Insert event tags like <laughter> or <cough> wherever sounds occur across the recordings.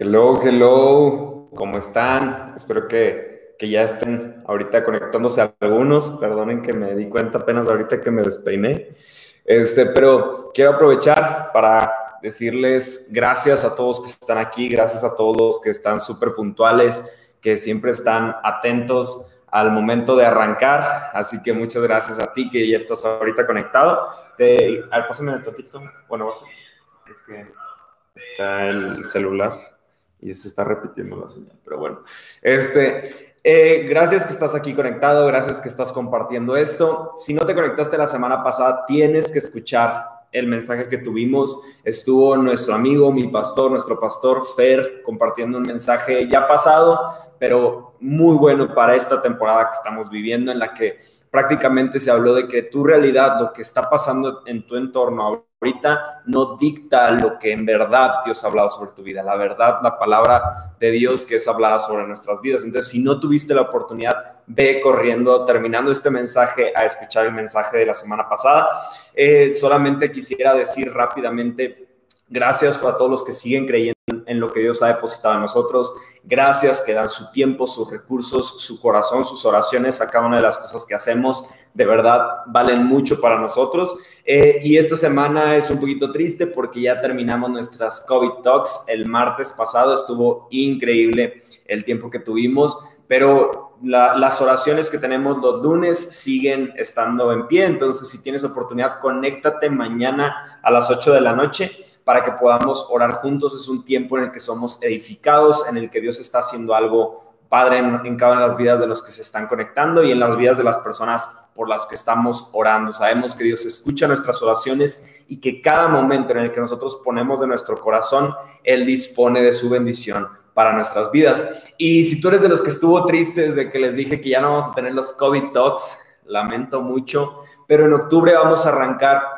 Hello, hello, ¿cómo están? Espero que, que, ya estén ahorita conectándose algunos. Perdonen que me di cuenta apenas ahorita que me despeiné. Este, pero quiero aprovechar para decirles gracias a todos que están aquí, gracias a todos que están súper puntuales, que siempre están atentos al momento de arrancar. Así que muchas gracias a ti que ya estás ahorita conectado. Te, a ver, pásame el totito. Bueno, es que está el celular y se está repitiendo la señal, pero bueno. Este, eh, gracias que estás aquí conectado, gracias que estás compartiendo esto. Si no te conectaste la semana pasada, tienes que escuchar el mensaje que tuvimos. Estuvo nuestro amigo, mi pastor, nuestro pastor Fer, compartiendo un mensaje ya pasado, pero muy bueno para esta temporada que estamos viviendo, en la que prácticamente se habló de que tu realidad, lo que está pasando en tu entorno ahorita, no dicta lo que en verdad Dios ha hablado sobre tu vida. La verdad, la palabra de Dios que es hablada sobre nuestras vidas. Entonces, si no tuviste la oportunidad, ve corriendo, terminando este mensaje, a escuchar el mensaje de la semana pasada. Eh, solamente quisiera decir rápidamente Gracias para todos los que siguen creyendo en lo que Dios ha depositado en nosotros. Gracias que dan su tiempo, sus recursos, su corazón, sus oraciones a cada una de las cosas que hacemos. De verdad, valen mucho para nosotros. Eh, y esta semana es un poquito triste porque ya terminamos nuestras COVID Talks. El martes pasado estuvo increíble el tiempo que tuvimos, pero las oraciones que tenemos los lunes siguen estando en pie. Entonces, si tienes oportunidad, conéctate mañana a las 8 de la noche para que podamos orar juntos. Es un tiempo en el que somos edificados, en el que Dios está haciendo algo padre en, cada una de las vidas de los que se están conectando y en las vidas de las personas por las que estamos orando. Sabemos que Dios escucha nuestras oraciones y que cada momento en el que nosotros ponemos de nuestro corazón, Él dispone de su bendición para nuestras vidas. Y si tú eres de los que estuvo tristes de que les dije que ya no vamos a tener los COVID Talks, lamento mucho, pero en octubre vamos a arrancar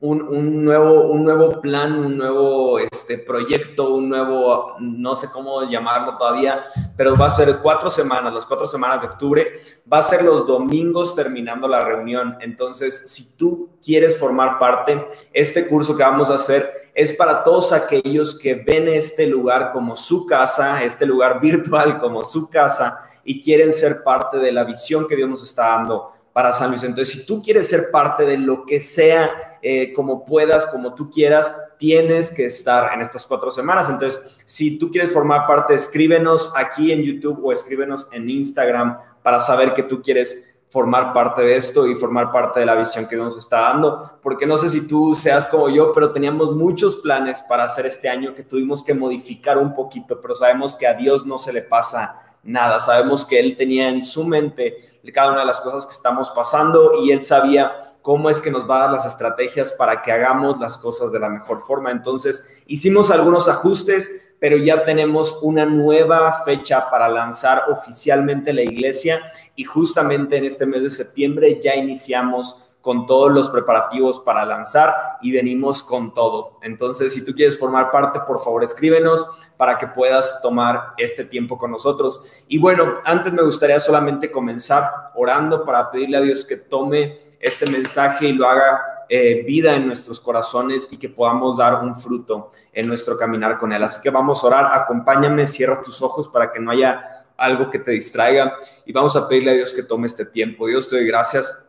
un, nuevo, un nuevo plan, un nuevo este, proyecto, un nuevo, no sé cómo llamarlo todavía, pero va a ser cuatro semanas, las cuatro semanas de octubre, va a ser los domingos terminando la reunión. Entonces, si tú quieres formar parte, este curso que vamos a hacer es para todos aquellos que ven este lugar como su casa, este lugar <laughs> virtual como su casa y quieren ser parte de la visión que Dios nos está dando para San Luis. Entonces, si tú quieres ser parte de lo que sea, eh, como puedas, como tú quieras, tienes que estar en estas cuatro semanas. Entonces, si tú quieres formar parte, escríbenos aquí en YouTube o escríbenos en Instagram para saber que tú quieres formar parte de esto y formar parte de la visión que nos está dando, porque no sé si tú seas como yo, pero teníamos muchos planes para hacer este año que tuvimos que modificar un poquito, pero sabemos que a Dios no se le pasa nada. Sabemos que Él tenía en su mente cada una de las cosas que estamos pasando y Él sabía cómo es que nos va a dar las estrategias para que hagamos las cosas de la mejor forma. Entonces, hicimos algunos ajustes, pero ya tenemos una nueva fecha para lanzar oficialmente la iglesia y justamente en este mes de septiembre ya iniciamos con todos los preparativos para lanzar y venimos con todo. Entonces, si tú quieres formar parte, por favor escríbenos para que puedas tomar este tiempo con nosotros. Y bueno, antes me gustaría solamente comenzar orando para pedirle a Dios que tome este mensaje y lo haga eh, vida en nuestros corazones y que podamos dar un fruto en nuestro caminar con Él. Así que vamos a orar, acompáñame, cierra tus ojos para que no haya algo que te distraiga y vamos a pedirle a Dios que tome este tiempo. Dios, te doy gracias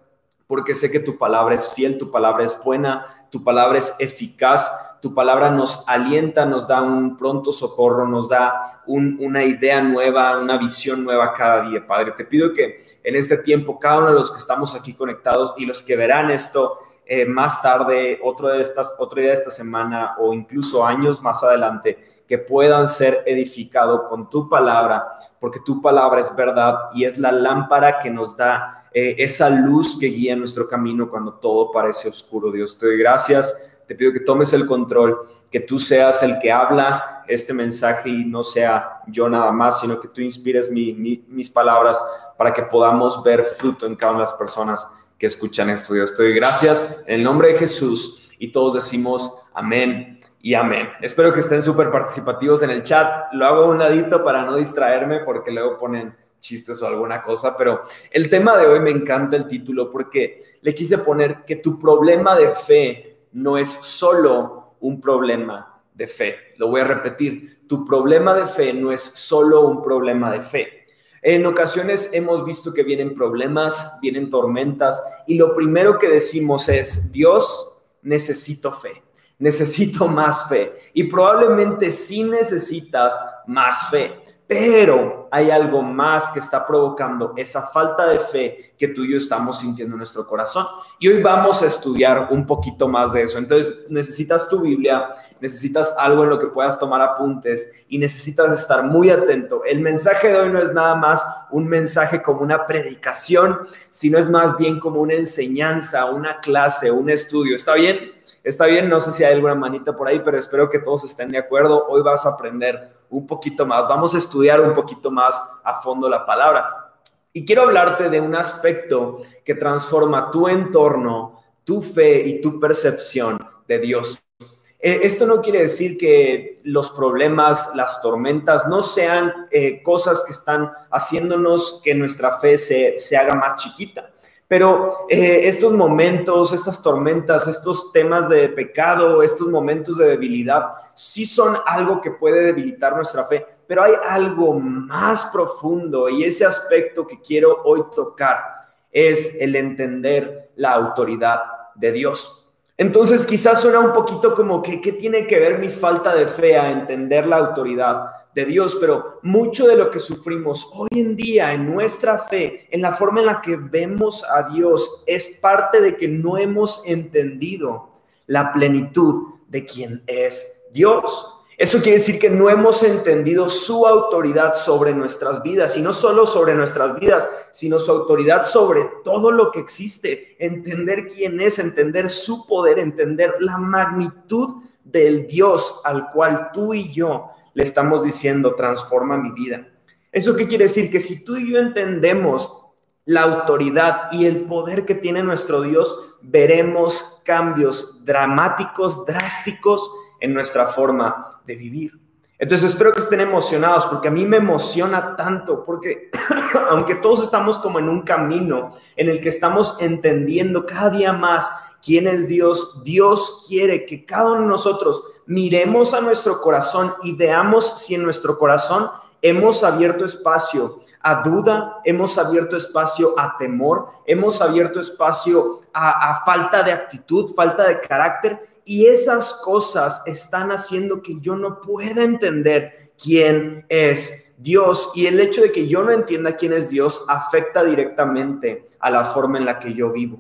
porque sé que tu palabra es fiel, tu palabra es buena, tu palabra es eficaz, tu palabra nos alienta, nos da un pronto socorro, nos da una idea nueva, una visión nueva cada día, Padre. Te pido que en este tiempo, cada uno de los que estamos aquí conectados y los que verán esto eh, más tarde, otro, de estas, otro día de esta semana o incluso años más adelante, que puedan ser edificados con tu palabra, porque tu palabra es verdad y es la lámpara que nos da eh, esa luz que guía nuestro camino cuando todo parece oscuro. Dios, te doy gracias. Te pido que tomes el control, que tú seas el que habla este mensaje y no sea yo nada más, sino que tú inspires mis palabras para que podamos ver fruto en cada una de las personas que escuchan esto. Dios, te doy gracias en el nombre de Jesús y todos decimos amén y amén. Espero que estén súper participativos en el chat. Lo hago a un ladito para no distraerme porque luego ponen chistes o alguna cosa, pero el tema de hoy me encanta el título porque le quise poner que tu problema de fe no es solo un problema de fe. Lo voy a repetir, tu problema de fe no es solo un problema de fe. En ocasiones hemos visto que vienen problemas, vienen tormentas y lo primero que decimos es, Dios, necesito fe, necesito más fe. Y probablemente sí necesitas más fe. Pero hay algo más que está provocando esa falta de fe que tú y yo estamos sintiendo en nuestro corazón. Y hoy vamos a estudiar un poquito más de eso. Entonces, necesitas tu Biblia, necesitas algo en lo que puedas tomar apuntes y necesitas estar muy atento. El mensaje de hoy no es nada más un mensaje como una predicación, sino es más bien como una enseñanza, una clase, un estudio. ¿Está bien? Está bien, no sé si hay alguna manita por ahí, pero espero que todos estén de acuerdo. Hoy vas a aprender un poquito más, vamos a estudiar un poquito más a fondo la palabra. Y quiero hablarte de un aspecto que transforma tu entorno, tu fe y tu percepción de Dios. Eh, esto no quiere decir que los problemas, las tormentas no sean eh, cosas que están haciéndonos que nuestra fe se, se haga más chiquita. Pero eh, estos momentos, estas tormentas, estos temas de pecado, estos momentos de debilidad, sí son algo que puede debilitar nuestra fe, pero hay algo más profundo y ese aspecto que quiero hoy tocar es el entender la autoridad de Dios. Entonces quizás suena un poquito como que, ¿qué tiene que ver mi falta de fe a entender la autoridad de Dios? Pero mucho de lo que sufrimos hoy en día en nuestra fe, en la forma en la que vemos a Dios, es parte de que no hemos entendido la plenitud de quien es Dios. Eso quiere decir que no hemos entendido su autoridad sobre nuestras vidas, y no solo sobre nuestras vidas, sino su autoridad sobre todo lo que existe. Entender quién es, entender su poder, entender la magnitud del Dios al cual tú y yo le estamos diciendo, transforma mi vida. ¿Eso qué quiere decir? Que si tú y yo entendemos la autoridad y el poder que tiene nuestro Dios, veremos cambios dramáticos, drásticos en nuestra forma de vivir. Entonces espero que estén emocionados porque a mí me emociona tanto porque <coughs> aunque todos estamos como en un camino en el que estamos entendiendo cada día más quién es Dios, Dios quiere que cada uno de nosotros miremos a nuestro corazón y veamos si en nuestro corazón hemos abierto espacio a duda, hemos abierto espacio a temor, hemos abierto espacio a, falta de actitud, falta de carácter, y esas cosas están haciendo que yo no pueda entender quién es Dios. Y el hecho de que yo no entienda quién es Dios afecta directamente a la forma en la que yo vivo.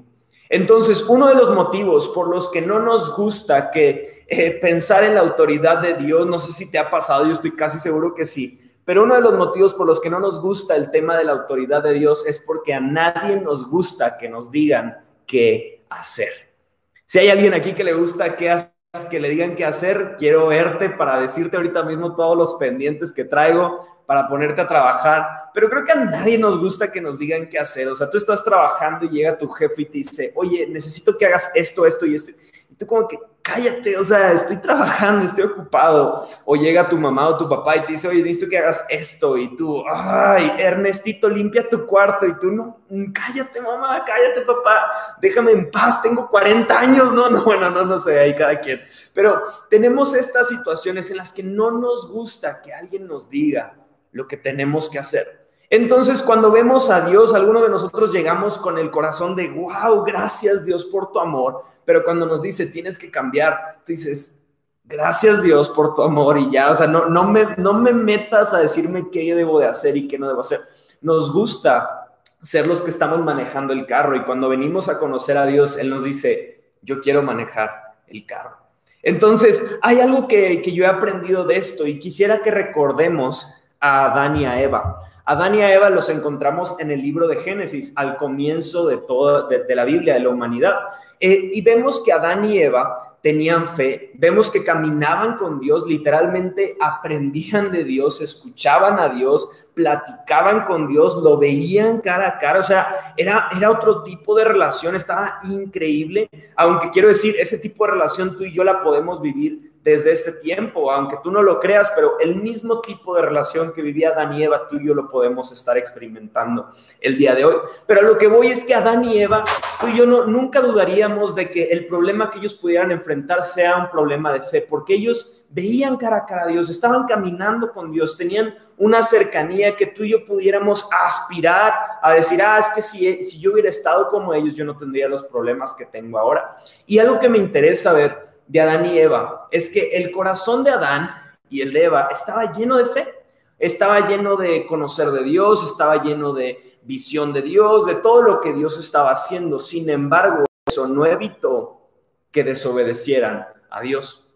Entonces, uno de los motivos por los que no nos gusta que eh, pensar en la autoridad de Dios, no sé si te ha pasado, yo estoy casi seguro que sí, pero uno de los motivos por los que no nos gusta el tema de la autoridad de Dios es porque a nadie nos gusta que nos digan qué hacer. Si hay alguien aquí que le gusta que, que le digan qué hacer, quiero verte para decirte ahorita mismo todos los pendientes que traigo para ponerte a trabajar, pero creo que a nadie nos gusta que nos digan qué hacer. O sea, tú estás trabajando y llega tu jefe y te dice, oye, necesito que hagas esto, esto y esto tú como que cállate, o sea, estoy trabajando, estoy ocupado. O llega tu mamá o tu papá y te dice, oye, necesito que hagas esto. Y tú, ay, Ernestito, limpia tu cuarto. Y tú, no, cállate, mamá, cállate, papá, déjame en paz, tengo 40 años. No, no, bueno, no, no sé, ahí cada quien. Pero tenemos estas situaciones en las que no nos gusta que alguien nos diga lo que tenemos que hacer. Entonces, cuando vemos a Dios, algunos de nosotros llegamos con el corazón de, wow, gracias Dios por tu amor, pero cuando nos dice, tienes que cambiar, tú dices, gracias Dios por tu amor y ya, o sea, no, no, me, no me metas a decirme qué debo de hacer y qué no debo hacer. Nos gusta ser los que estamos manejando el carro y cuando venimos a conocer a Dios, Él nos dice, yo quiero manejar el carro. Entonces, hay algo que, que yo he aprendido de esto y quisiera que recordemos a Adán y a Eva. Adán y Eva los encontramos en el libro de Génesis, al comienzo de toda de, la Biblia, de la humanidad. Eh, y vemos que Adán y Eva tenían fe, vemos que caminaban con Dios, literalmente aprendían de Dios, escuchaban a Dios, platicaban con Dios, lo veían cara a cara, o sea, era, era otro tipo de relación, estaba increíble, aunque quiero decir, ese tipo de relación tú y yo la podemos vivir desde este tiempo, aunque tú no lo creas, pero el mismo tipo de relación que vivía Adán y Eva, tú y yo lo podemos estar experimentando el día de hoy. Pero lo que voy es que Adán y Eva, tú y yo no, nunca dudaríamos de que el problema que ellos pudieran enfrentar sea un problema de fe, porque ellos veían cara a cara a Dios, estaban caminando con Dios, tenían una cercanía que tú y yo pudiéramos aspirar a decir, ah, es que si, si yo hubiera estado como ellos, yo no tendría los problemas que tengo ahora. Y algo que me interesa ver de Adán y Eva es que el corazón de Adán y el de Eva estaba lleno de fe, estaba lleno de conocer de Dios, estaba lleno de visión de Dios, de todo lo que Dios estaba haciendo. Sin embargo, eso no evitó que desobedecieran a Dios.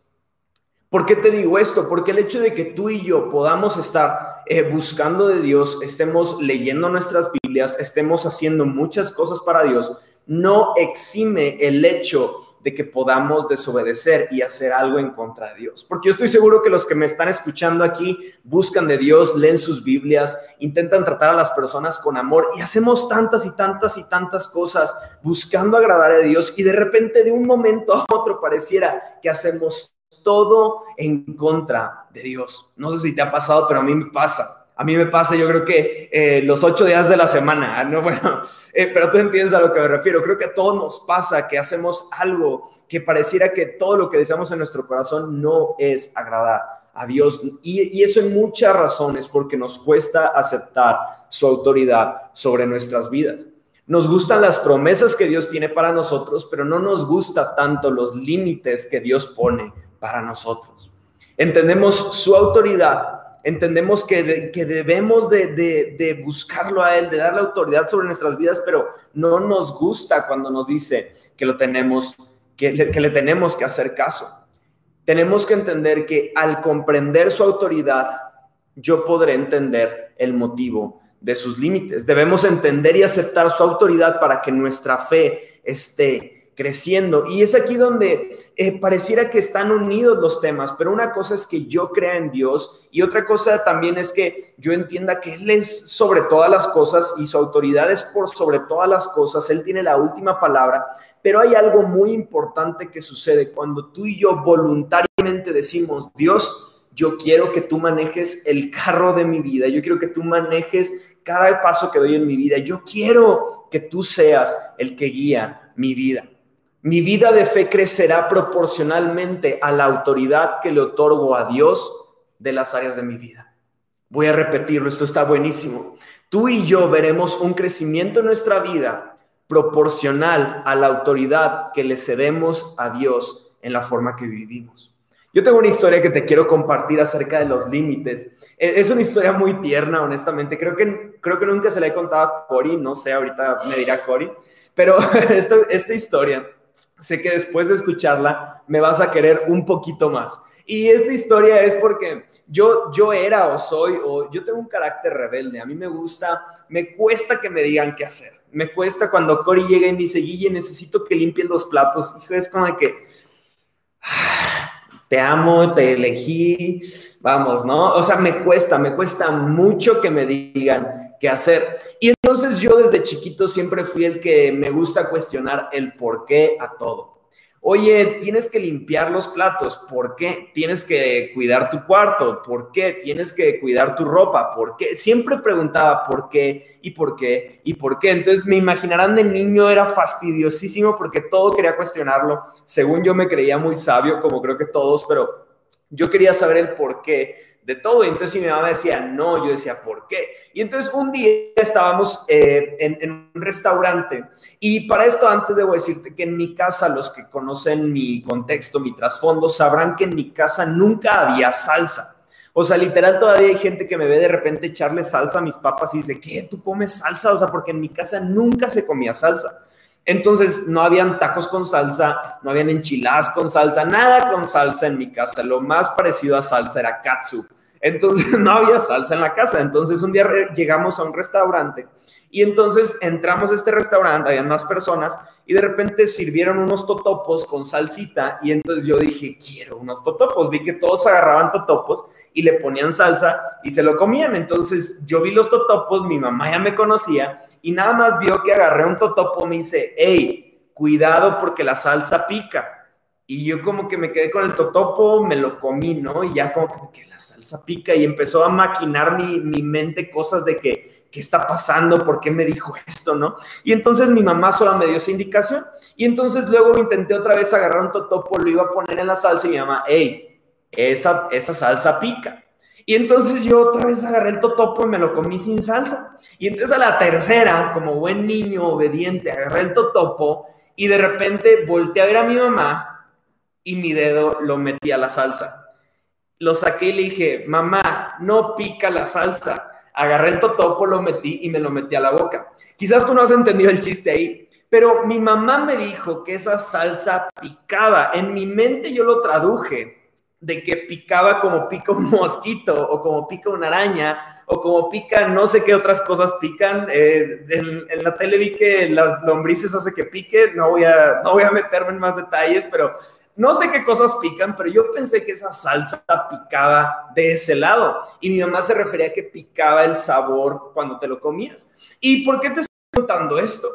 ¿Por qué te digo esto? Porque el hecho de que tú y yo podamos estar eh, buscando de Dios, estemos leyendo nuestras Biblias, estemos haciendo muchas cosas para Dios, no exime el hecho de que podamos desobedecer y hacer algo en contra de Dios. Porque yo estoy seguro que los que me están escuchando aquí buscan de Dios, leen sus Biblias, intentan tratar a las personas con amor y hacemos tantas y tantas y tantas cosas buscando agradar a Dios y de repente de un momento a otro pareciera que hacemos todo en contra de Dios. No sé si te ha pasado, pero a mí me pasa. A mí me pasa, yo creo que eh, los ocho días de la semana, <laughs> ¿no? Bueno, eh, pero tú entiendes a lo que me refiero. Creo que a todos nos pasa que hacemos algo que pareciera que todo lo que deseamos en nuestro corazón no es agradar a Dios. Y, y eso en muchas razones, porque nos cuesta aceptar su autoridad sobre nuestras vidas. Nos gustan las promesas que Dios tiene para nosotros, pero no nos gusta tanto los límites que Dios pone para nosotros. Entendemos su autoridad entendemos que, debemos de, buscarlo a Él, de darle autoridad sobre nuestras vidas, pero no nos gusta cuando nos dice que, lo tenemos, que, le tenemos que hacer caso. Tenemos que entender que al comprender su autoridad, yo podré entender el motivo de sus límites. Debemos entender y aceptar su autoridad para que nuestra fe esté creciendo. Y es aquí donde eh, pareciera que están unidos los temas, pero una cosa es que yo crea en Dios y otra cosa también es que yo entienda que Él es sobre todas las cosas y su autoridad es por sobre todas las cosas, Él tiene la última palabra, pero hay algo muy importante que sucede cuando tú y yo voluntariamente decimos, Dios, yo quiero que tú manejes el carro de mi vida, yo quiero que tú manejes cada paso que doy en mi vida, yo quiero que tú seas el que guía mi vida. Mi vida de fe crecerá proporcionalmente a la autoridad que le otorgo a Dios de las áreas de mi vida. Voy a repetirlo, esto está buenísimo. Tú y yo veremos un crecimiento en nuestra vida proporcional a la autoridad que le cedemos a Dios en la forma que vivimos. Yo tengo una historia que te quiero compartir acerca de los límites. E, es una historia muy tierna, honestamente. Creo que, creo que nunca se la he contado a Cory, no sé, ahorita me dirá Cory. Pero <laughs> esta, esta historia sé que después de escucharla me vas a querer un poquito más. Y esta historia es porque yo, yo era o soy o yo tengo un carácter rebelde. A mí me gusta, me cuesta que me digan qué hacer. Me cuesta cuando Cory llega y me dice, Guille, necesito que limpien los platos. Hijo, es como que te amo, te elegí, vamos, ¿no? O sea, me cuesta, me cuesta mucho que me digan qué hacer. Y entonces yo desde chiquito siempre fui el que me gusta cuestionar el por qué a todo. Oye, tienes que limpiar los platos, ¿por qué? Tienes que cuidar tu cuarto, ¿por qué? Tienes que cuidar tu ropa, ¿por qué? Siempre preguntaba por qué y por qué y por qué. Entonces me imaginarán de niño era fastidiosísimo porque todo quería cuestionarlo. Según yo me creía muy sabio, como creo que todos, pero yo quería saber el por qué de todo. Y entonces mi mamá decía, no, yo decía, ¿por qué? Y entonces un día estábamos eh, en, un restaurante y para esto antes debo decirte que en mi casa, los que conocen mi contexto, mi trasfondo, sabrán que en mi casa nunca había salsa. O sea, literal todavía hay gente que me ve de repente echarle salsa a mis papas y dice, ¿qué? ¿Tú comes salsa? O sea, porque en mi casa nunca se comía salsa. Entonces no habían tacos con salsa, no habían enchiladas con salsa, nada con salsa en mi casa. Lo más parecido a salsa era katsu. Entonces <laughs> no había salsa en la casa. Entonces un día llegamos a un restaurante y entonces entramos a este restaurante, había más personas y de repente sirvieron unos totopos con salsita y entonces yo dije, quiero unos totopos. Vi que todos agarraban totopos y le ponían salsa y se lo comían. Entonces yo vi los totopos, mi mamá ya me conocía y nada más vio que agarré un totopo, me dice, hey, cuidado porque la salsa pica. Y yo como que me quedé con el totopo, me lo comí, ¿no? Y ya como que la salsa pica y empezó a maquinar mi, mi mente cosas de que, ¿qué está pasando? ¿Por qué me dijo esto, no? Y entonces mi mamá solo me dio esa indicación. Y entonces luego intenté otra vez agarrar un totopo, lo iba a poner en la salsa y mi mamá, hey, esa, esa salsa pica. Y entonces yo otra vez agarré el totopo y me lo comí sin salsa. Y entonces a la tercera, como buen niño obediente, agarré el totopo y de repente volteé a ver a mi mamá y mi dedo lo metí a la salsa. Lo saqué y le dije, mamá, no pica la salsa. Agarré el totopo, lo metí y me lo metí a la boca. Quizás tú no has entendido el chiste ahí, pero mi mamá me dijo que esa salsa picaba. En mi mente yo lo traduje de que picaba como pica un mosquito o como pica una araña o como pica no sé qué otras cosas pican. Eh, en, la tele vi que las lombrices hace que pique, no voy, a, no voy a meterme en más detalles, pero no sé qué cosas pican, pero yo pensé que esa salsa picaba de ese lado. Y mi mamá se refería a que picaba el sabor cuando te lo comías. ¿Y por qué te estoy contando esto?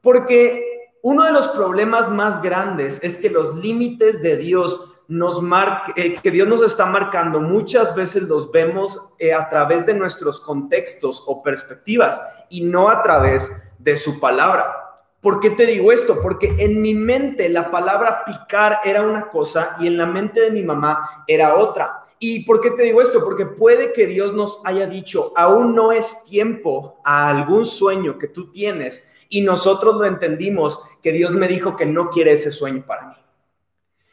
Porque uno de los problemas más grandes es que los límites de Dios nos marca, eh, que Dios nos está marcando, muchas veces los vemos eh, a través de nuestros contextos o perspectivas y no a través de su palabra. ¿Por qué te digo esto? Porque en mi mente la palabra picar era una cosa y en la mente de mi mamá era otra. ¿Y por qué te digo esto? Porque puede que Dios nos haya dicho, aún no es tiempo a algún sueño que tú tienes y nosotros lo entendimos que Dios me dijo que no quiere ese sueño para mí.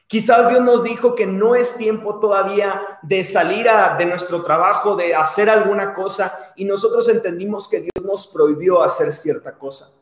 Quizás Dios nos dijo que no es tiempo todavía de salir de nuestro trabajo, de hacer alguna cosa y nosotros entendimos que Dios nos prohibió hacer cierta cosa.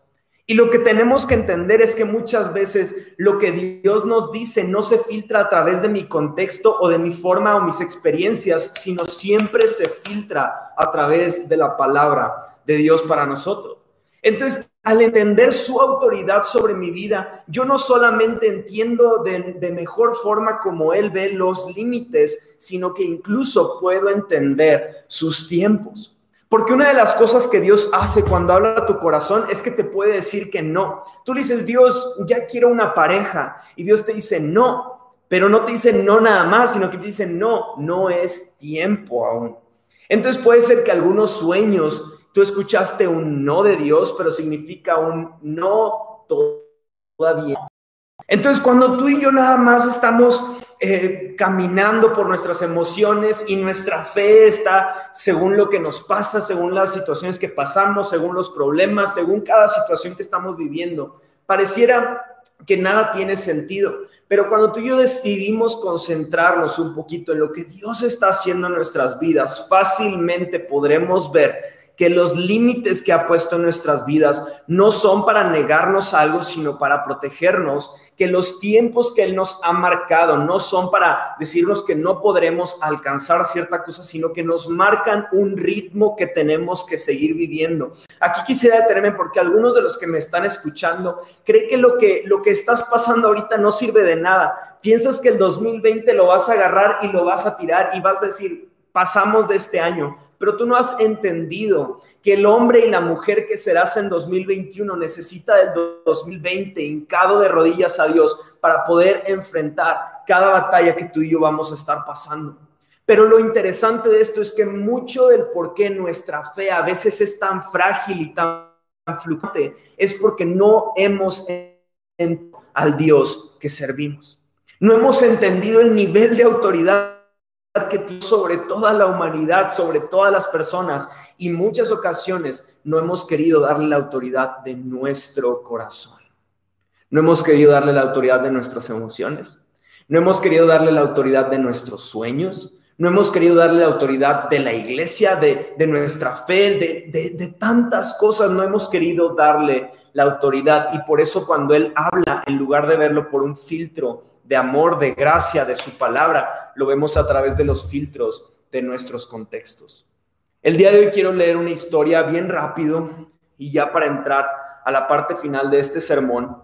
Y lo que tenemos que entender es que muchas veces lo que Dios nos dice no se filtra a través de mi contexto o de mi forma o mis experiencias, sino siempre se filtra a través de la palabra de Dios para nosotros. Entonces, al entender su autoridad sobre mi vida, yo no solamente entiendo de, mejor forma como Él ve los límites, sino que incluso puedo entender sus tiempos. Porque una de las cosas que Dios hace cuando habla a tu corazón es que te puede decir que no. Tú dices, Dios, ya quiero una pareja. Y Dios te dice, no. Pero no te dice no nada más, sino que te dice, no, no es tiempo aún. Entonces puede ser que algunos sueños, tú escuchaste un no de Dios, pero significa un no todavía. Entonces cuando tú y yo nada más estamos eh, caminando por nuestras emociones y nuestra fe está según lo que nos pasa, según las situaciones que pasamos, según los problemas, según cada situación que estamos viviendo. Pareciera que nada tiene sentido, pero cuando tú y yo decidimos concentrarnos un poquito en lo que Dios está haciendo en nuestras vidas, fácilmente podremos ver que los límites que ha puesto en nuestras vidas no son para negarnos algo, sino para protegernos, que los tiempos que Él nos ha marcado no son para decirnos que no podremos alcanzar cierta cosa, sino que nos marcan un ritmo que tenemos que seguir viviendo. Aquí quisiera detenerme porque algunos de los que me están escuchando creen que lo que, lo que estás pasando ahorita no sirve de nada. Piensas que el 2020 lo vas a agarrar y lo vas a tirar y vas a decir, pasamos de este año, pero tú no has entendido que el hombre y la mujer que serás en 2021 necesita del 2020 hincado de rodillas a Dios para poder enfrentar cada batalla que tú y yo vamos a estar pasando. Pero lo interesante de esto es que mucho del por qué nuestra fe a veces es tan frágil y tan fluctuante es porque no hemos entendido al Dios que servimos. No hemos entendido el nivel de autoridad que tiene sobre toda la humanidad, sobre todas las personas, y muchas ocasiones no hemos querido darle la autoridad de nuestro corazón. No hemos querido darle la autoridad de nuestras emociones. No hemos querido darle la autoridad de nuestros sueños. No hemos querido darle la autoridad de la iglesia, de, nuestra fe, de, de tantas cosas. No hemos querido darle la autoridad. Y por eso cuando Él habla, en lugar de verlo por un filtro de amor, de gracia, de su palabra, lo vemos a través de los filtros de nuestros contextos. El día de hoy quiero leer una historia bien rápido y ya para entrar a la parte final de este sermón.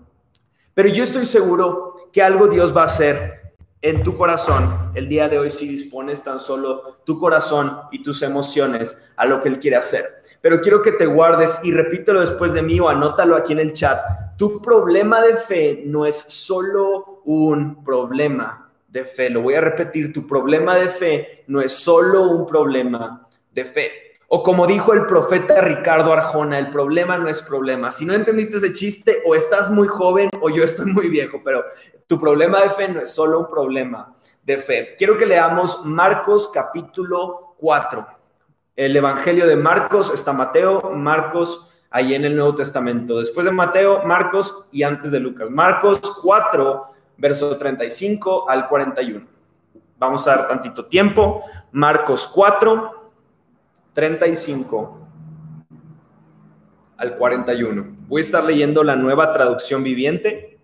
Pero yo estoy seguro que algo Dios va a hacer en tu corazón el día de hoy si dispones tan solo tu corazón y tus emociones a lo que Él quiere hacer. Pero quiero que te guardes y repítelo después de mí o anótalo aquí en el chat. Tu problema de fe no es solo un problema de fe. Lo voy a repetir, tu problema de fe no es solo un problema de fe. O como dijo el profeta Ricardo Arjona, el problema no es problema. Si no entendiste ese chiste, o estás muy joven o yo estoy muy viejo, pero tu problema de fe no es solo un problema de fe. Quiero que leamos Marcos capítulo 4. El Evangelio de Marcos está Mateo, Marcos ahí en el Nuevo Testamento. Después de Mateo, Marcos y antes de Lucas. Marcos 4, verso 35 al 41. Vamos a dar tantito tiempo. Marcos 4, 35 al 41. Voy a estar leyendo la nueva traducción viviente,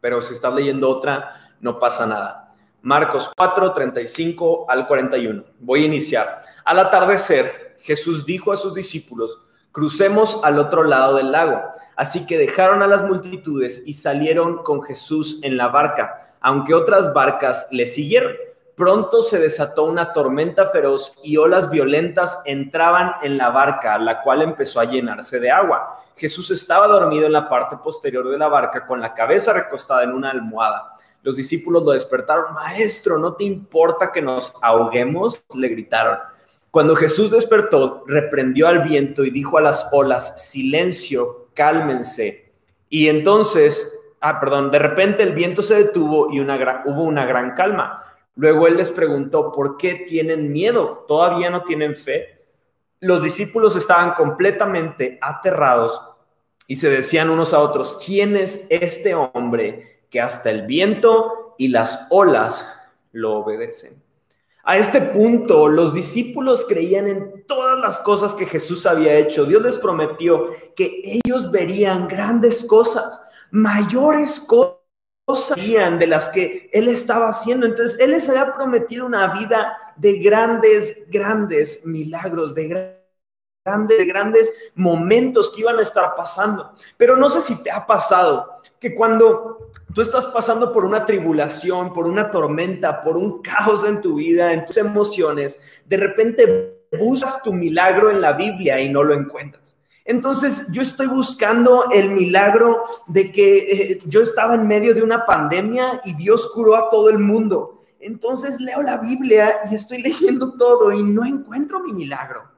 pero si estás leyendo otra, no pasa nada. Marcos 4, 35 al 41. Voy a iniciar. Al atardecer, Jesús dijo a sus discípulos, crucemos al otro lado del lago. Así que dejaron a las multitudes y salieron con Jesús en la barca, aunque otras barcas le siguieron. Pronto se desató una tormenta feroz y olas violentas entraban en la barca, la cual empezó a llenarse de agua. Jesús estaba dormido en la parte posterior de la barca con la cabeza recostada en una almohada. Los discípulos lo despertaron. Maestro, ¿no te importa que nos ahoguemos? Le gritaron. Cuando Jesús despertó, reprendió al viento y dijo a las olas, silencio, cálmense. Y entonces, ah, perdón, de repente el viento se detuvo y hubo una gran calma. Luego él les preguntó, ¿por qué tienen miedo? ¿Todavía no tienen fe? Los discípulos estaban completamente aterrados y se decían unos a otros, ¿quién es este hombre que hasta el viento y las olas lo obedecen? A este punto, los discípulos creían en todas las cosas que Jesús había hecho. Dios les prometió que ellos verían grandes cosas, mayores cosas de las que él estaba haciendo. Entonces, él les había prometido una vida de grandes, grandes milagros, de grandes, grandes momentos que iban a estar pasando. Pero no sé si te ha pasado que cuando tú estás pasando por una tribulación, por una tormenta, por un caos en tu vida, en tus emociones, de repente buscas tu milagro en la Biblia y no lo encuentras. Entonces yo estoy buscando el milagro de que eh, yo estaba en medio de una pandemia y Dios curó a todo el mundo. Entonces leo la Biblia y estoy <laughs> leyendo todo y no encuentro mi milagro.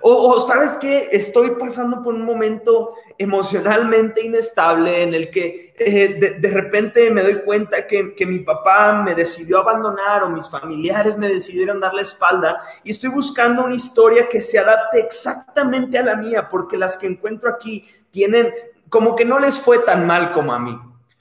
O, sabes que estoy pasando por un momento emocionalmente inestable en el que eh, de, repente me doy cuenta que, que, mi papá me decidió abandonar o mis familiares me decidieron dar la espalda y estoy buscando una historia que se adapte exactamente a la mía porque las que encuentro aquí tienen como que no les fue tan mal como a mí.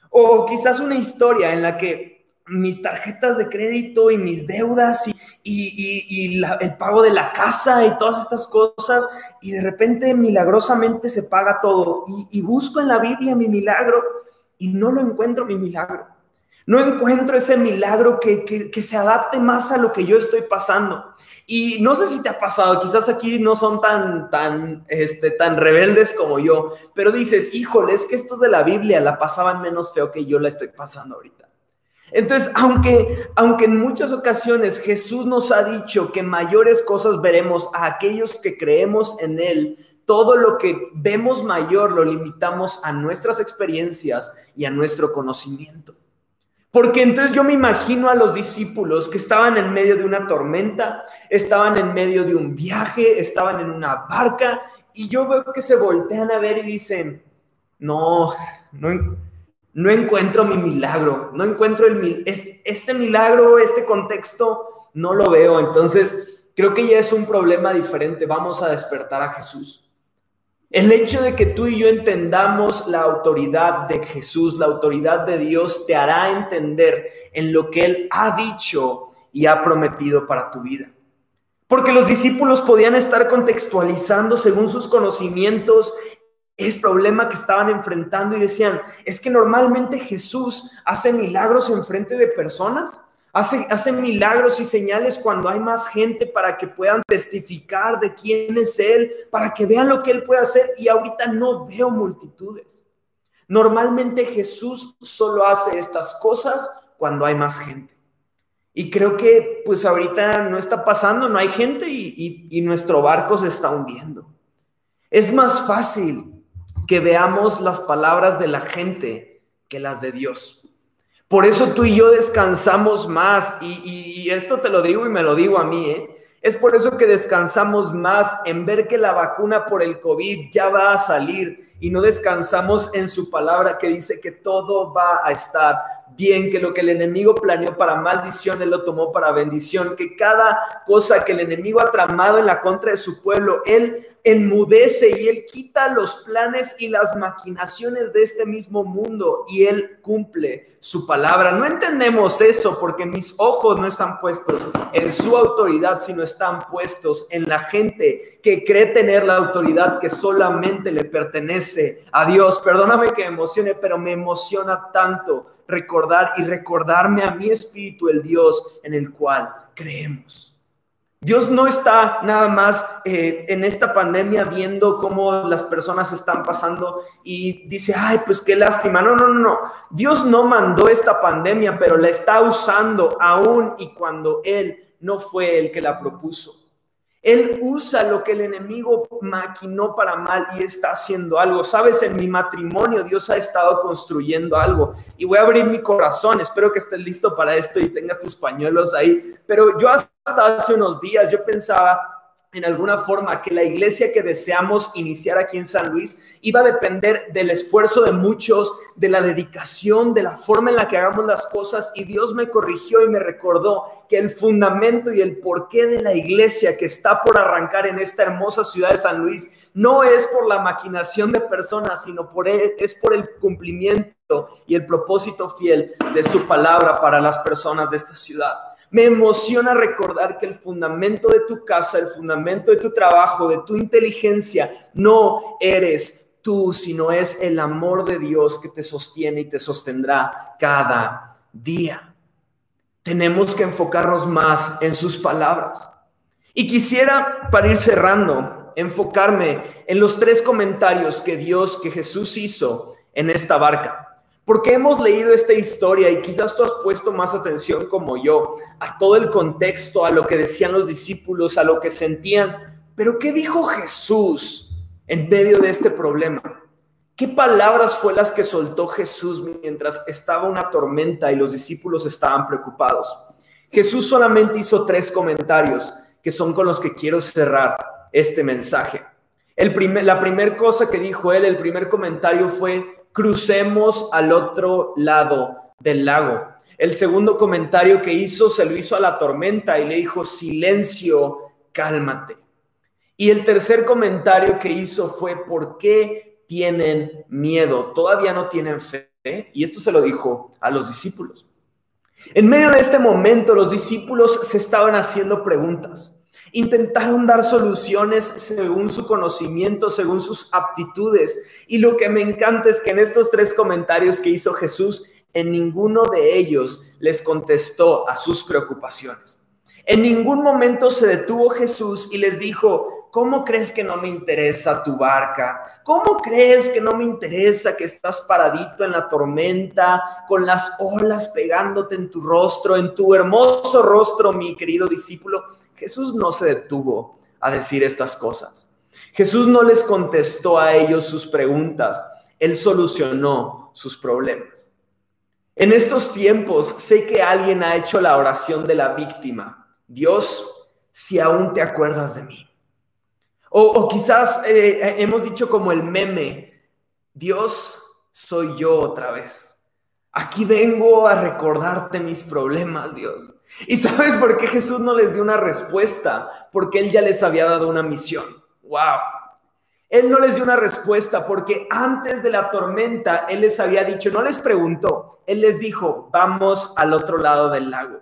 O quizás una historia en la que mis tarjetas de crédito y mis deudas y, y, el pago de la casa y todas estas cosas y de repente milagrosamente se paga todo y, busco en la Biblia mi milagro y no lo encuentro mi milagro. No encuentro ese milagro que, que, se adapte más a lo que yo estoy pasando. Y no sé si te ha pasado, quizás aquí no son tan, tan, este, tan rebeldes como yo, pero dices, híjole, es que estos de la Biblia la pasaban menos feo que yo la estoy pasando ahorita. Entonces, aunque, aunque en muchas ocasiones Jesús nos ha dicho que mayores cosas veremos a aquellos que creemos en Él, todo lo que vemos mayor lo limitamos a nuestras experiencias y a nuestro conocimiento. Porque entonces yo me imagino a los discípulos que estaban en medio de una tormenta, estaban en medio de un viaje, estaban en una barca, y yo veo que se voltean a ver y dicen, no, no, no encuentro mi milagro, no encuentro el, este milagro, este contexto, no lo veo. Entonces, creo que ya es un problema diferente. Vamos a despertar a Jesús. El hecho de que tú y yo entendamos la autoridad de Jesús, la autoridad de Dios, te hará entender en lo que Él ha dicho y ha prometido para tu vida. Porque los discípulos podían estar contextualizando según sus conocimientos es problema que estaban enfrentando y decían, es que normalmente Jesús hace milagros en frente de personas, hace, hace milagros y señales cuando hay más gente para que puedan testificar de quién es Él, para que vean lo que Él puede hacer y ahorita no veo multitudes. Normalmente Jesús solo hace estas cosas cuando hay más gente. Y creo que pues ahorita no está pasando, no hay gente y, y nuestro barco se está hundiendo. Es más fácil que veamos las palabras de la gente que las de Dios. Por eso tú y yo descansamos más. Y, esto te lo digo y me lo digo a mí, ¿eh? Es por eso que descansamos más en ver que la vacuna por el COVID ya va a salir y no descansamos en su palabra que dice que todo va a estar bien, que lo que el enemigo planeó para maldición, él lo tomó para bendición, que cada cosa que el enemigo ha tramado en la contra de su pueblo, él enmudece y él quita los planes y las maquinaciones de este mismo mundo y él cumple su palabra. No entendemos eso porque mis ojos no están puestos en su autoridad, sino están puestos en la gente que cree tener la autoridad que solamente le pertenece a Dios. Perdóname que me emocione, pero me emociona tanto recordar y recordarme a mi espíritu el Dios en el cual creemos. Dios no está nada más eh, en esta pandemia viendo cómo las personas están pasando y dice, ay, pues qué lástima. No, no, no, no. Dios no mandó esta pandemia, pero la está usando aún y cuando Él no fue el que la propuso. Él usa lo que el enemigo maquinó para mal y está haciendo algo. Sabes, en mi matrimonio Dios ha estado construyendo algo y voy a abrir mi corazón. Espero que estés listo para esto y tengas tus pañuelos ahí. Pero yo hasta hace unos días yo pensaba, en alguna forma que la iglesia que deseamos iniciar aquí en San Luis iba a depender del esfuerzo de muchos, de la dedicación, de la forma en la que hagamos las cosas y Dios me corrigió y me recordó que el fundamento y el porqué de la iglesia que está por arrancar en esta hermosa ciudad de San Luis no es por la maquinación de personas, sino por e, es por el cumplimiento y el propósito fiel de su palabra para las personas de esta ciudad. Me emociona recordar que el fundamento de tu casa, el fundamento de tu trabajo, de tu inteligencia, no eres tú, sino es el amor de Dios que te sostiene y te sostendrá cada día. Tenemos que enfocarnos más en sus palabras. Y quisiera, para ir cerrando, enfocarme en los tres comentarios que Dios, que Jesús hizo en esta barca. Porque hemos leído esta historia y quizás tú has puesto más atención como yo a todo el contexto, a lo que decían los discípulos, a lo que sentían. Pero ¿qué dijo Jesús en medio de este problema? ¿Qué palabras fue las que soltó Jesús mientras estaba una tormenta y los discípulos estaban preocupados? Jesús solamente hizo tres comentarios que son con los que quiero cerrar este mensaje. La primera cosa que dijo él, el primer comentario fue, crucemos al otro lado del lago. El segundo comentario que hizo se lo hizo a la tormenta y le dijo, silencio, cálmate. Y el tercer comentario que hizo fue, ¿por qué tienen miedo? Todavía no tienen fe. Y esto se lo dijo a los discípulos. En medio de este momento, los discípulos se estaban haciendo preguntas. Intentaron dar soluciones según su conocimiento, según sus aptitudes. Y lo que me encanta es que en estos tres comentarios que hizo Jesús, en ninguno de ellos les contestó a sus preocupaciones. En ningún momento se detuvo Jesús y les dijo, ¿cómo crees que no me interesa tu barca? ¿Cómo crees que no me interesa que estás paradito en la tormenta, con las olas pegándote en tu rostro, en tu hermoso rostro, mi querido discípulo? Jesús no se detuvo a decir estas cosas. Jesús no les contestó a ellos sus preguntas, Él solucionó sus problemas. En estos tiempos sé que alguien ha hecho la oración de la víctima Dios, si aún te acuerdas de mí. O, quizás eh, hemos dicho como el meme, Dios, soy yo otra vez. Aquí vengo a recordarte mis problemas, Dios. ¿Y sabes por qué Jesús no les dio una respuesta? Porque Él ya les había dado una misión. ¡Wow! Él no les dio una respuesta porque antes de la tormenta Él les había dicho, no les preguntó, Él les dijo, vamos al otro lado del lago.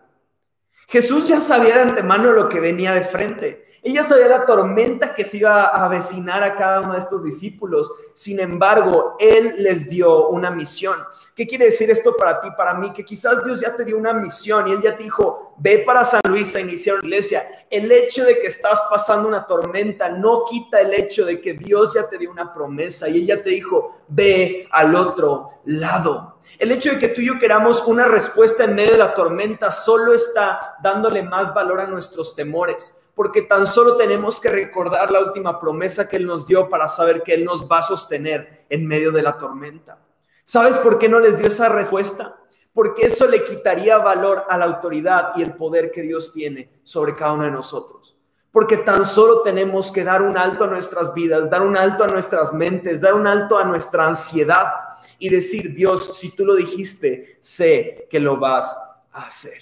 Jesús ya sabía de antemano lo que venía de frente. Ella sabía la tormenta que se iba a avecinar a cada uno de estos discípulos. Sin embargo, Él les dio una misión. ¿Qué quiere decir esto para ti, para mí? Que quizás Dios ya te dio una misión y Él ya te dijo, ve para San Luis a iniciar una iglesia. El hecho de que estás pasando una tormenta no quita el hecho de que Dios ya te dio una promesa y Él ya te dijo, ve al otro lado. El hecho de que tú y yo queramos una respuesta en medio de la tormenta solo está dándole más valor a nuestros temores porque tan solo tenemos que recordar la última promesa que Él nos dio para saber que Él nos va a sostener en medio de la tormenta. ¿Sabes por qué no les dio esa respuesta? porque eso le quitaría valor a la autoridad y el poder que Dios tiene sobre cada uno de nosotros. Porque tan solo tenemos que dar un alto a nuestras vidas, dar un alto a nuestras mentes, dar un alto a nuestra ansiedad y decir, Dios, si tú lo dijiste, sé que lo vas a hacer.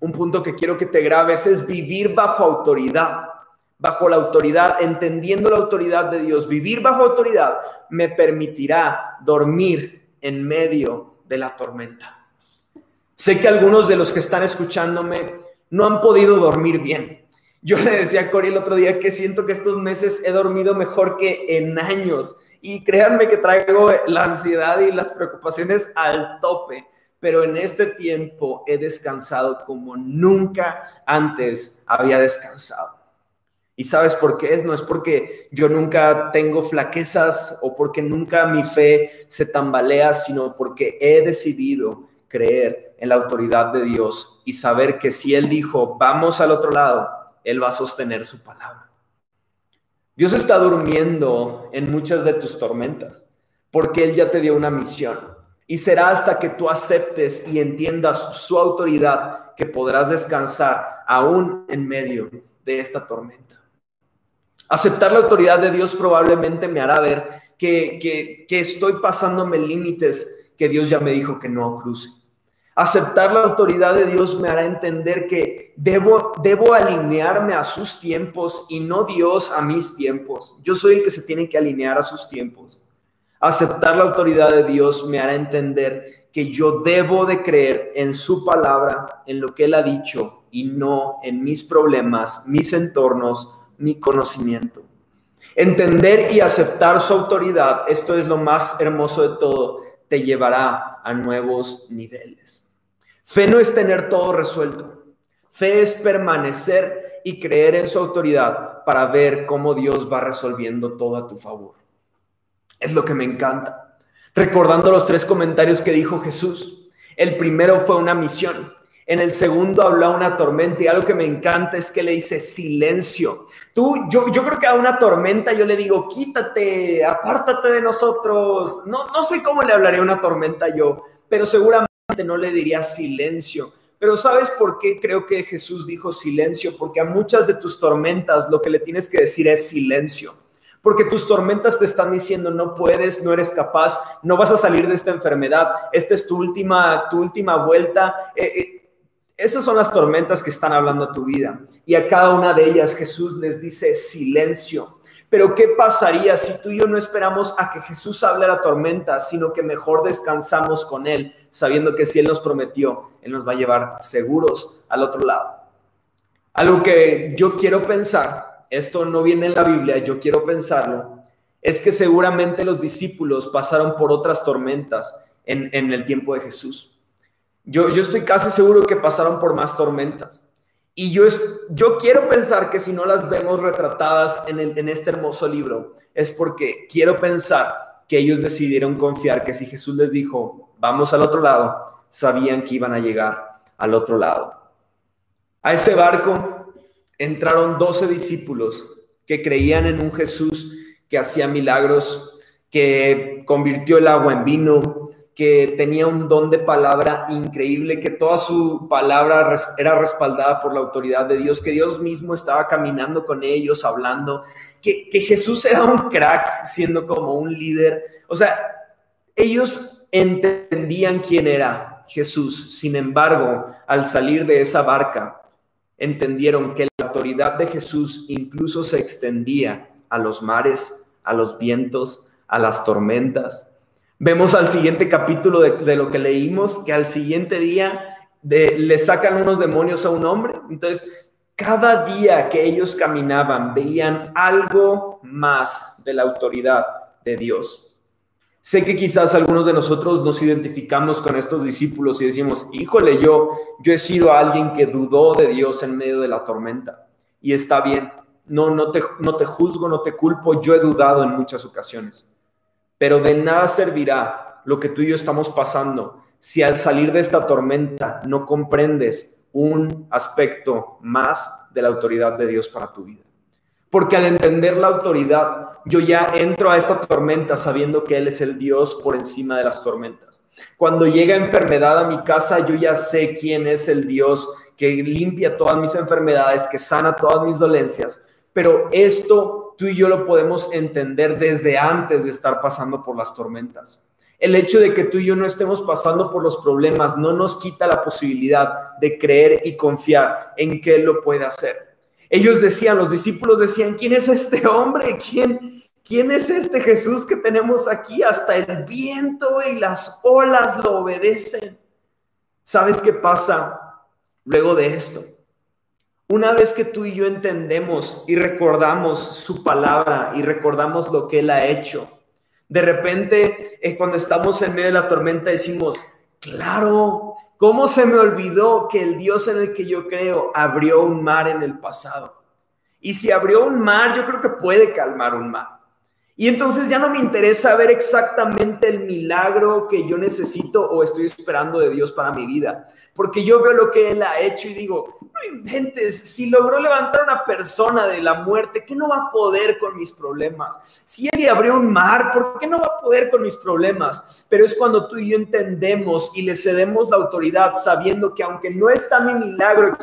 Un punto que quiero que te grabes es vivir bajo autoridad bajo la autoridad, entendiendo la autoridad de Dios, vivir bajo autoridad, me permitirá dormir en medio de la tormenta. Sé que algunos de los que están escuchándome no han podido dormir bien. Yo le decía a Cory el otro día que siento que estos meses he dormido mejor que en años. Y créanme que traigo la ansiedad y las preocupaciones al tope, pero en este tiempo he descansado como nunca antes había descansado. ¿Y sabes por qué es? No es porque yo nunca tengo flaquezas o porque nunca mi fe se tambalea, sino porque he decidido creer en la autoridad de Dios y saber que si Él dijo, vamos al otro lado, Él va a sostener su palabra. Dios está durmiendo en muchas de tus tormentas porque Él ya te dio una misión. Y será hasta que tú aceptes y entiendas su autoridad que podrás descansar aún en medio de esta tormenta. Aceptar la autoridad de Dios probablemente me hará ver que, estoy pasándome límites que Dios ya me dijo que no cruce. Aceptar la autoridad de Dios me hará entender que debo, debo alinearme a sus tiempos y no Dios a mis tiempos. Yo soy el que se tiene que alinear a sus tiempos. Aceptar la autoridad de Dios me hará entender que yo debo de creer en su palabra, en lo que Él ha dicho y no en mis problemas, mis entornos mi conocimiento. Entender y aceptar su autoridad, esto es lo más hermoso de todo, te llevará a nuevos niveles. Fe no es tener todo resuelto. Fe es permanecer y creer en su autoridad para ver cómo Dios va resolviendo todo a tu favor. Es lo que me encanta. Recordando los tres comentarios que dijo Jesús. El primero fue una misión. En el segundo habló una tormenta y algo que me encanta es que le dice silencio. Tú, yo, yo creo que a una tormenta yo le digo, quítate, apártate de nosotros. No, no sé cómo le hablaría a una tormenta yo, pero seguramente no le diría silencio. Pero ¿sabes por qué creo que Jesús dijo silencio? Porque a muchas de tus tormentas lo que le tienes que decir es silencio. Porque tus tormentas te están diciendo no puedes, no eres capaz, no vas a salir de esta enfermedad, esta es tu última, tu última vuelta. Eh, eh, esas son las tormentas que están hablando a tu vida. Y a cada una de ellas Jesús les dice silencio. Pero ¿qué pasaría si tú y yo no esperamos a que Jesús hable a la tormenta, sino que mejor descansamos con Él, sabiendo que si Él nos prometió, Él nos va a llevar seguros al otro lado? Algo que yo quiero pensar, esto no viene en la Biblia, yo quiero pensarlo, es que seguramente los discípulos pasaron por otras tormentas en, en el tiempo de Jesús. Yo, estoy casi seguro que pasaron por más tormentas. Y yo, es, yo quiero pensar que si no las vemos retratadas en, en este hermoso libro, es porque quiero pensar que ellos decidieron confiar que si Jesús les dijo, vamos al otro lado, sabían que iban a llegar al otro lado. A ese barco entraron 12 discípulos que creían en un Jesús que hacía milagros, que convirtió el agua en vino, que tenía un don de palabra increíble, que toda su palabra era respaldada por la autoridad de Dios, que Dios mismo estaba caminando con ellos, hablando, que, Jesús era un crack siendo como un líder. O sea, ellos entendían quién era Jesús. Sin embargo, al salir de esa barca, entendieron que la autoridad de Jesús incluso se extendía a los mares, a los vientos, a las tormentas. Vemos al siguiente capítulo de, lo que leímos, que al siguiente día le sacan unos demonios a un hombre. Entonces, cada día que ellos caminaban, veían algo más de la autoridad de Dios. Sé que quizás algunos de nosotros nos identificamos con estos discípulos y decimos, híjole, yo, yo he sido alguien que dudó de Dios en medio de la tormenta. Y está bien, no, no, te, no te juzgo, no te culpo, yo he dudado en muchas ocasiones. Pero de nada servirá lo que tú y yo estamos pasando si al salir de esta tormenta no comprendes un aspecto más de la autoridad de Dios para tu vida. Porque al entender la autoridad, yo ya entro a esta tormenta sabiendo que Él es el Dios por encima de las tormentas. Cuando llega enfermedad a mi casa, yo ya sé quién es el Dios que limpia todas mis enfermedades, que sana todas mis dolencias. Pero esto tú y yo lo podemos entender desde antes de estar pasando por las tormentas. El hecho de que tú y yo no estemos pasando por los problemas no nos quita la posibilidad de creer y confiar en que Él lo puede hacer. Ellos decían, los discípulos decían, ¿quién es este hombre? ¿Quién, quién es este Jesús que tenemos aquí? Hasta el viento y las olas lo obedecen. ¿Sabes qué pasa luego de esto? Una vez que tú y yo entendemos y recordamos su palabra y recordamos lo que Él ha hecho, de repente, eh, cuando estamos en medio de la tormenta, decimos, claro, ¿cómo se me olvidó que el Dios en el que yo creo abrió un mar en el pasado? Y si abrió un mar, yo creo que puede calmar un mar. Y entonces ya no me interesa ver exactamente el milagro que yo necesito o estoy esperando de Dios para mi vida, porque yo veo lo que Él ha hecho y digo, no inventes, si logró levantar a una persona de la muerte, ¿qué no va a poder con mis problemas? Si Él abrió un mar, ¿por qué no va a poder con mis problemas? Pero es cuando tú y yo entendemos y le cedemos la autoridad sabiendo que aunque no está mi milagro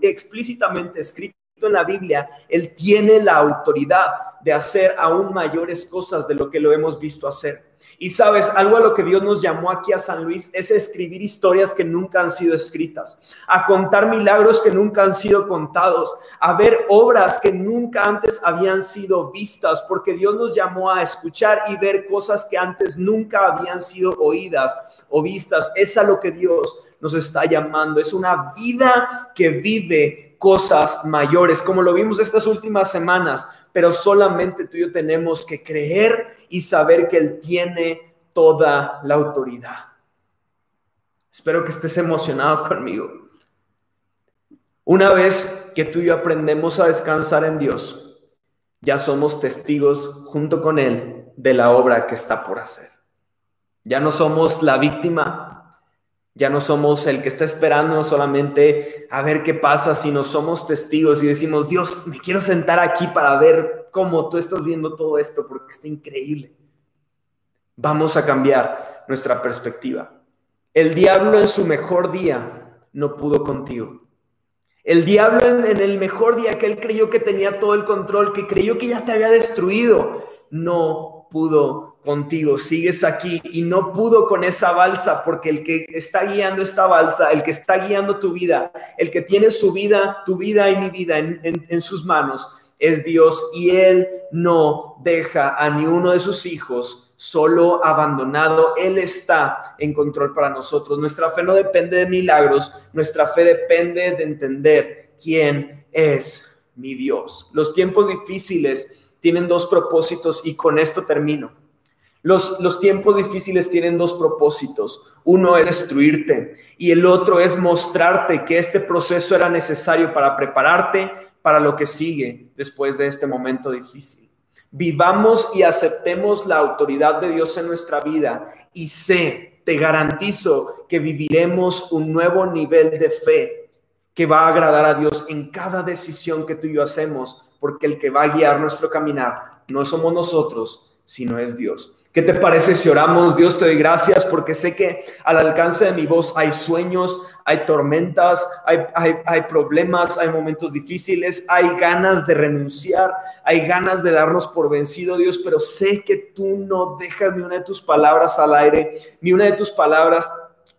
explícitamente escrito, en la Biblia, Él tiene la autoridad de hacer aún mayores cosas de lo que lo hemos visto hacer. Y sabes, algo a lo que Dios nos llamó aquí a San Luis es escribir historias que nunca han sido escritas, a contar milagros que nunca han sido contados, a ver obras que nunca antes habían sido vistas, porque Dios nos llamó a escuchar y ver cosas que antes nunca habían sido oídas o vistas. Es a lo que Dios nos está llamando. Es una vida que vive cosas mayores, como lo vimos estas últimas semanas, pero solamente tú y yo tenemos que creer y saber que Él tiene toda la autoridad. Espero que estés emocionado <laughs> conmigo. Una vez que tú y yo aprendemos a descansar en Dios, ya somos testigos junto con Él de la obra que está por hacer. Ya no somos la víctima, ya no somos el que está esperando solamente a ver qué pasa, sino somos testigos y decimos, Dios, me quiero sentar aquí para ver cómo tú estás viendo todo esto, porque está increíble. Vamos a cambiar nuestra perspectiva. El diablo en su mejor día no pudo contigo. El diablo en, el mejor día que él creyó que tenía todo el control, que creyó que ya te había destruido, no pudo contigo, sigues aquí y no pudo con esa balsa porque el que está guiando esta balsa, el que está guiando tu vida, el que tiene su vida, tu vida y mi vida en, sus manos es Dios y Él no deja a ni uno de sus hijos solo abandonado. Él está en control para nosotros. Nuestra fe no depende de milagros, nuestra fe depende de entender quién es mi Dios. Los tiempos difíciles tienen dos propósitos y con esto termino. Los, tiempos difíciles tienen dos propósitos. Uno es destruirte y el otro es mostrarte que este proceso era necesario para prepararte para lo que sigue después de este momento difícil. Vivamos y aceptemos la autoridad de Dios en nuestra vida y sé, te garantizo que viviremos un nuevo nivel de fe que va a agradar a Dios en cada decisión que tú y yo hacemos, porque el que va a guiar nuestro caminar no somos nosotros, sino es Dios. ¿Qué te parece si oramos? Dios te doy gracias porque sé que al alcance de mi voz hay sueños, hay tormentas, hay, hay, problemas, hay momentos difíciles, hay ganas de renunciar, hay ganas de darnos por vencido, Dios, pero sé que tú no dejas ni una de tus palabras al aire, ni una de tus palabras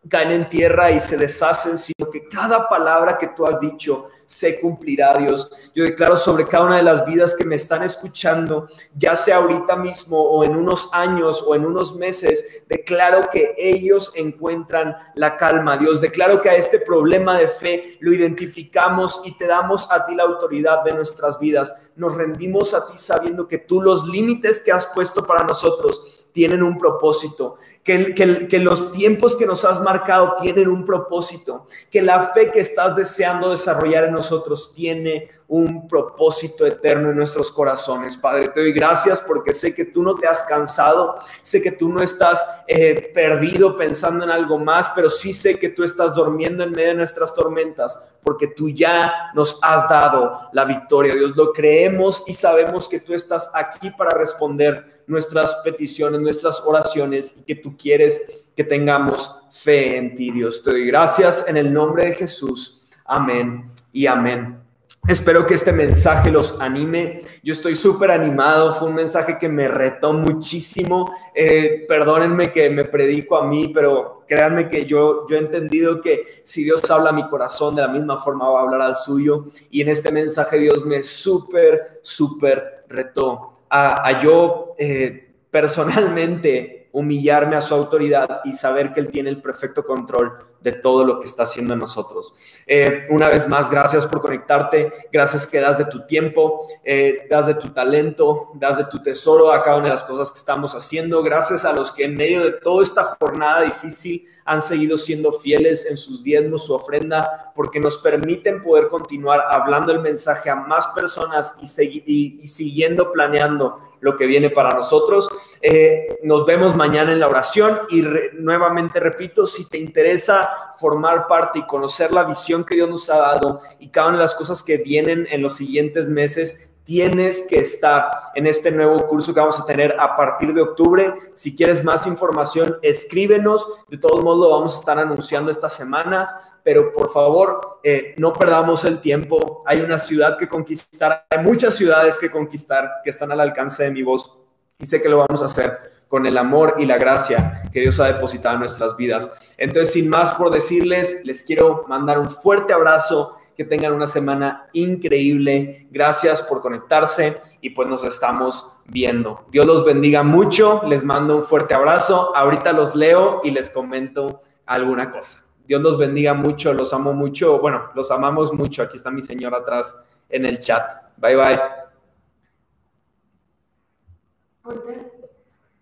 caen en tierra y se deshacen, sino que cada palabra que tú has dicho se cumplirá, Dios. Yo declaro sobre cada una de las vidas que me están escuchando, ya sea ahorita mismo o en unos años o en unos meses, declaro que ellos encuentran la calma, Dios. Declaro que a este problema de fe lo identificamos y te damos a ti la autoridad de nuestras vidas. Nos rendimos a ti sabiendo que tú los límites que has puesto para nosotros tienen un propósito, que, los tiempos que nos has marcado tienen un propósito, que la fe que estás deseando desarrollar en nosotros tiene un propósito eterno en nuestros corazones. Padre, te doy gracias porque sé que tú no te has cansado, sé que tú no estás eh, perdido pensando en algo más, pero sí sé que tú estás durmiendo en medio de nuestras tormentas porque tú ya nos has dado la victoria. Dios, lo creemos y sabemos que tú estás aquí para responder nuestras peticiones, nuestras oraciones y que tú quieres que tengamos fe en ti, Dios. Te doy gracias en el nombre de Jesús. Amén y amén. Espero que este mensaje los anime. Yo estoy súper animado. Fue un mensaje que me retó muchísimo. Eh, perdónenme que me predico a mí, pero créanme que yo, yo he entendido que si Dios habla a mi corazón, de la misma forma va a hablar al suyo. Y en este mensaje Dios me súper, súper retó a, a yo eh, personalmente humillarme a su autoridad y saber que Él tiene el perfecto control de todo lo que está haciendo en nosotros. Eh, una vez más, gracias por conectarte, gracias que das de tu tiempo, eh, das de tu talento, das de tu tesoro a cada una de las cosas que estamos haciendo, gracias a los que en medio de toda esta jornada difícil han seguido siendo fieles en sus diezmos, su ofrenda, porque nos permiten poder continuar hablando el mensaje a más personas y, y siguiendo planeando lo que viene para nosotros. Eh, nos vemos mañana en la oración y nuevamente repito, si te interesa formar parte y conocer la visión que Dios nos ha dado y cada una de las cosas que vienen en los siguientes meses, tienes que estar en este nuevo curso que vamos a tener a partir de octubre. Si quieres más información, escríbenos. De todos modos, lo vamos a estar anunciando estas semanas, pero por favor, eh, no perdamos el tiempo. Hay una ciudad que conquistar, hay muchas ciudades que conquistar que están al alcance de mi voz y sé que lo vamos a hacer con el amor y la gracia que Dios ha depositado en nuestras vidas. Entonces, sin más por decirles, les quiero mandar un fuerte abrazo que tengan una semana increíble. Gracias por conectarse y pues nos estamos viendo. Dios los bendiga mucho. Les mando un fuerte abrazo. Ahorita los leo y les comento alguna cosa. Dios los bendiga mucho. Los amo mucho. Bueno, los amamos mucho. Aquí está mi señor atrás en el chat. Bye bye.